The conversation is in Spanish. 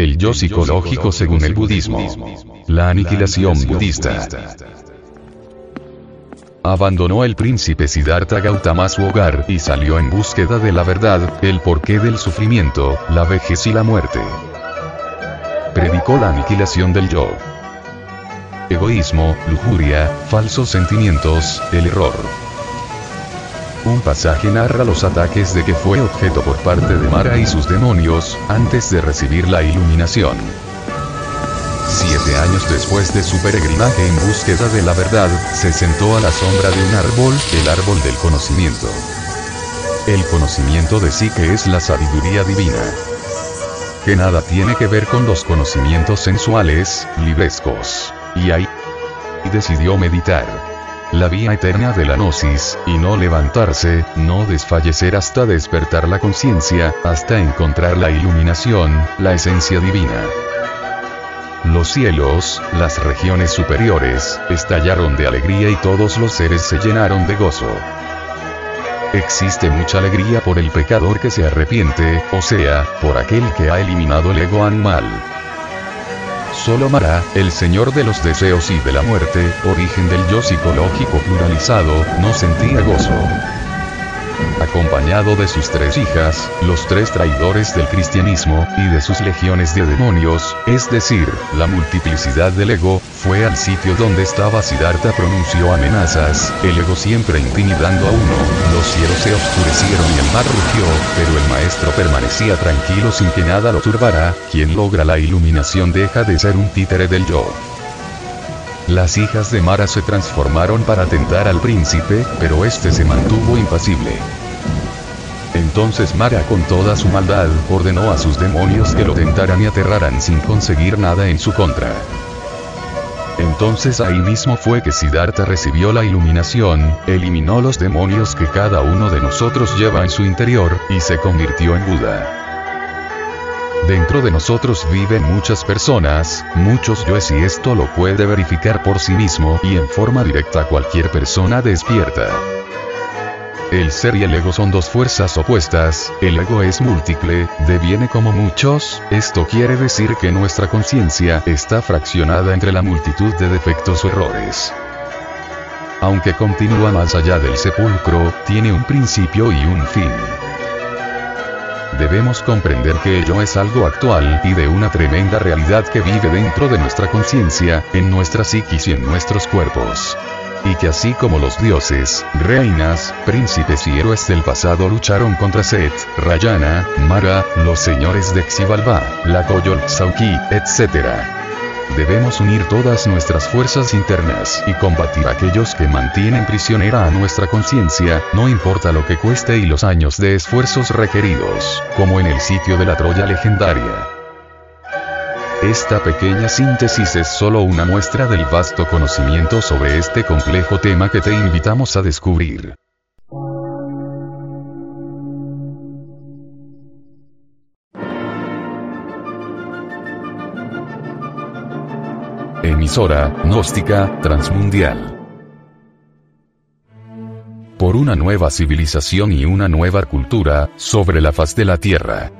El yo psicológico según el budismo. La aniquilación budista. Abandonó el príncipe Siddhartha Gautama su hogar y salió en búsqueda de la verdad, el porqué del sufrimiento, la vejez y la muerte. Predicó la aniquilación del yo. Egoísmo, lujuria, falsos sentimientos, el error. Un pasaje narra los ataques de que fue objeto por parte de Mara y sus demonios, antes de recibir la iluminación. Siete años después de su peregrinaje en búsqueda de la verdad, se sentó a la sombra de un árbol, el árbol del conocimiento. El conocimiento de sí que es la sabiduría divina. Que nada tiene que ver con los conocimientos sensuales, librescos. Y ahí. Y decidió meditar la vía eterna de la gnosis, y no levantarse, no desfallecer hasta despertar la conciencia, hasta encontrar la iluminación, la esencia divina. Los cielos, las regiones superiores, estallaron de alegría y todos los seres se llenaron de gozo. Existe mucha alegría por el pecador que se arrepiente, o sea, por aquel que ha eliminado el ego animal. Solo Mara, el señor de los deseos y de la muerte, origen del yo psicológico pluralizado, no sentía gozo acompañado de sus tres hijas, los tres traidores del cristianismo, y de sus legiones de demonios, es decir, la multiplicidad del ego, fue al sitio donde estaba Siddhartha pronunció amenazas, el ego siempre intimidando a uno, los cielos se oscurecieron y el mar rugió, pero el maestro permanecía tranquilo sin que nada lo turbara, quien logra la iluminación deja de ser un títere del yo. Las hijas de Mara se transformaron para tentar al príncipe, pero este se mantuvo impasible. Entonces Mara con toda su maldad ordenó a sus demonios que lo tentaran y aterraran sin conseguir nada en su contra. Entonces ahí mismo fue que Siddhartha recibió la iluminación, eliminó los demonios que cada uno de nosotros lleva en su interior, y se convirtió en Buda. Dentro de nosotros viven muchas personas, muchos yoes y esto lo puede verificar por sí mismo y en forma directa cualquier persona despierta. El ser y el ego son dos fuerzas opuestas, el ego es múltiple, deviene como muchos, esto quiere decir que nuestra conciencia está fraccionada entre la multitud de defectos o errores. Aunque continúa más allá del sepulcro, tiene un principio y un fin debemos comprender que ello es algo actual y de una tremenda realidad que vive dentro de nuestra conciencia, en nuestra psiquis y en nuestros cuerpos. Y que así como los dioses, reinas, príncipes y héroes del pasado lucharon contra Set, Rayana, Mara, los señores de Xibalba, la Sauki, etc debemos unir todas nuestras fuerzas internas y combatir a aquellos que mantienen prisionera a nuestra conciencia, no importa lo que cueste y los años de esfuerzos requeridos, como en el sitio de la Troya legendaria. Esta pequeña síntesis es solo una muestra del vasto conocimiento sobre este complejo tema que te invitamos a descubrir. Emisora, gnóstica, transmundial. Por una nueva civilización y una nueva cultura, sobre la faz de la Tierra.